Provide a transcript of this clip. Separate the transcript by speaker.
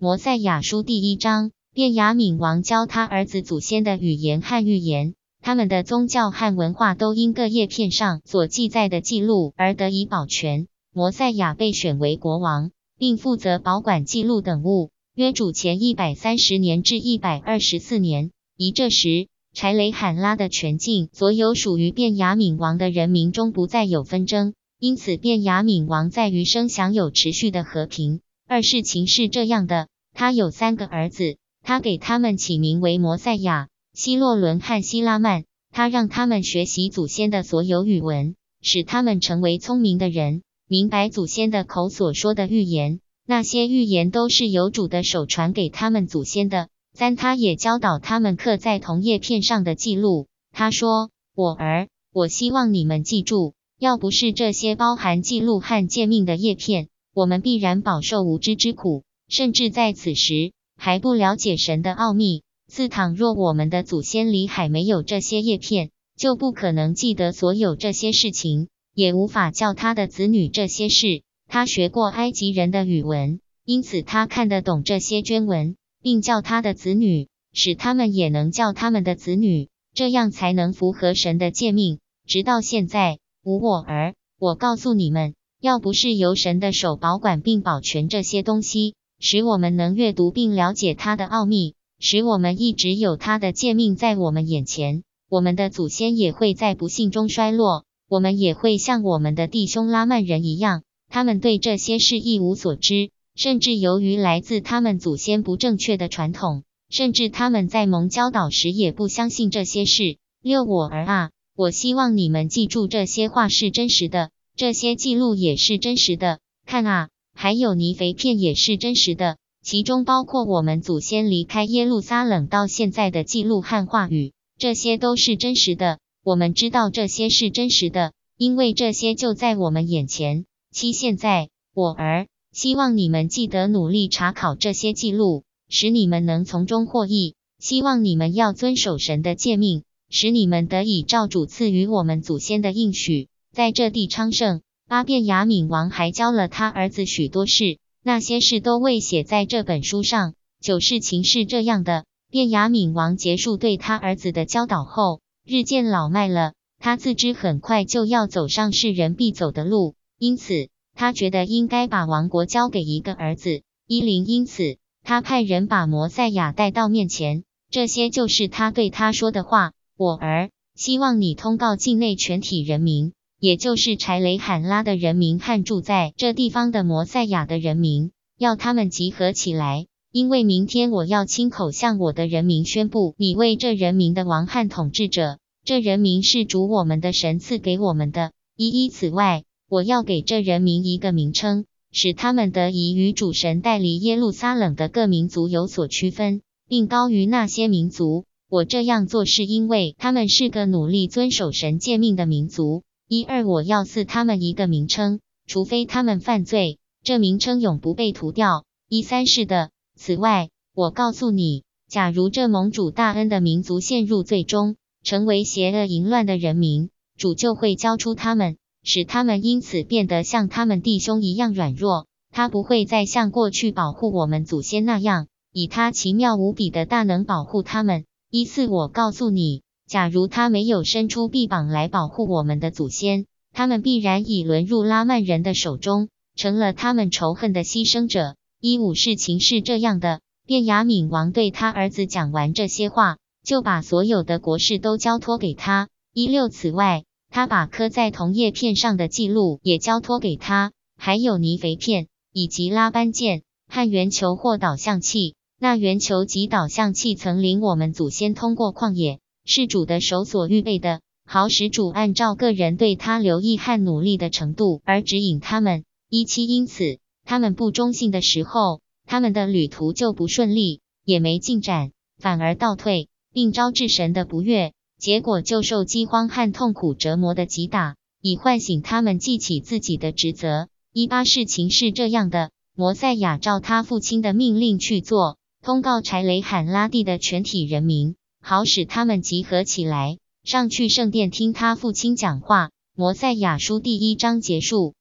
Speaker 1: 摩赛亚书第一章，便雅悯王教他儿子祖先的语言和预言，他们的宗教和文化都因各叶片上所记载的记录而得以保全。摩赛亚被选为国王，并负责保管记录等物，约主前一百三十年至一百二十四年。以这时，柴雷罕拉的全境，所有属于便雅悯王的人民中不再有纷争，因此便雅悯王在余生享有持续的和平。二事情是这样的，他有三个儿子，他给他们起名为摩赛亚、希洛伦和希拉曼。他让他们学习祖先的所有语文，使他们成为聪明的人，明白祖先的口所说的预言。那些预言都是由主的手传给他们祖先的。三，他也教导他们刻在铜叶片上的记录。他说：“我儿，我希望你们记住，要不是这些包含记录和诫命的叶片。”我们必然饱受无知之苦，甚至在此时还不了解神的奥秘。自倘若我们的祖先里海没有这些叶片，就不可能记得所有这些事情，也无法教他的子女这些事。他学过埃及人的语文，因此他看得懂这些捐文，并教他的子女，使他们也能教他们的子女，这样才能符合神的诫命。直到现在，无我儿，我告诉你们。要不是由神的手保管并保全这些东西，使我们能阅读并了解它的奥秘，使我们一直有它的诫命在我们眼前，我们的祖先也会在不幸中衰落，我们也会像我们的弟兄拉曼人一样，他们对这些事一无所知，甚至由于来自他们祖先不正确的传统，甚至他们在蒙教导时也不相信这些事。六我儿啊，我希望你们记住这些话是真实的。这些记录也是真实的，看啊，还有泥肥片也是真实的，其中包括我们祖先离开耶路撒冷到现在的记录和话语，这些都是真实的。我们知道这些是真实的，因为这些就在我们眼前。七，现在，我儿，希望你们记得努力查考这些记录，使你们能从中获益。希望你们要遵守神的诫命，使你们得以照主赐予我们祖先的应许。在这地昌盛，巴便雅敏王还教了他儿子许多事，那些事都未写在这本书上。九事情是这样的：便雅敏王结束对他儿子的教导后，日渐老迈了。他自知很快就要走上世人必走的路，因此他觉得应该把王国交给一个儿子伊林。因此他派人把摩赛亚带到面前。这些就是他对他说的话：“我儿，希望你通告境内全体人民。”也就是柴雷罕拉的人民和住在这地方的摩赛亚的人民，要他们集合起来，因为明天我要亲口向我的人民宣布，你为这人民的王和统治者。这人民是主我们的神赐给我们的。一一此外，我要给这人民一个名称，使他们得以与主神带离耶路撒冷的各民族有所区分，并高于那些民族。我这样做是因为他们是个努力遵守神诫命的民族。一二，我要赐他们一个名称，除非他们犯罪，这名称永不被涂掉。一三，是的。此外，我告诉你，假如这盟主大恩的民族陷入最终，成为邪恶淫乱的人民，主就会交出他们，使他们因此变得像他们弟兄一样软弱。他不会再像过去保护我们祖先那样，以他奇妙无比的大能保护他们。一四，我告诉你。假如他没有伸出臂膀来保护我们的祖先，他们必然已沦入拉曼人的手中，成了他们仇恨的牺牲者。一五事情是这样的：便雅敏王对他儿子讲完这些话，就把所有的国事都交托给他。一六此外，他把刻在铜叶片上的记录也交托给他，还有泥肥片以及拉班剑和圆球或导向器。那圆球及导向器曾领我们祖先通过旷野。是主的手所预备的，好使主按照个人对他留意和努力的程度而指引他们。一七，因此他们不忠信的时候，他们的旅途就不顺利，也没进展，反而倒退，并招致神的不悦，结果就受饥荒和痛苦折磨的击打，以唤醒他们记起自己的职责。一八，事情是这样的：摩赛亚照他父亲的命令去做，通告柴雷罕拉地的全体人民。好使他们集合起来，上去圣殿听他父亲讲话。摩塞亚书第一章结束。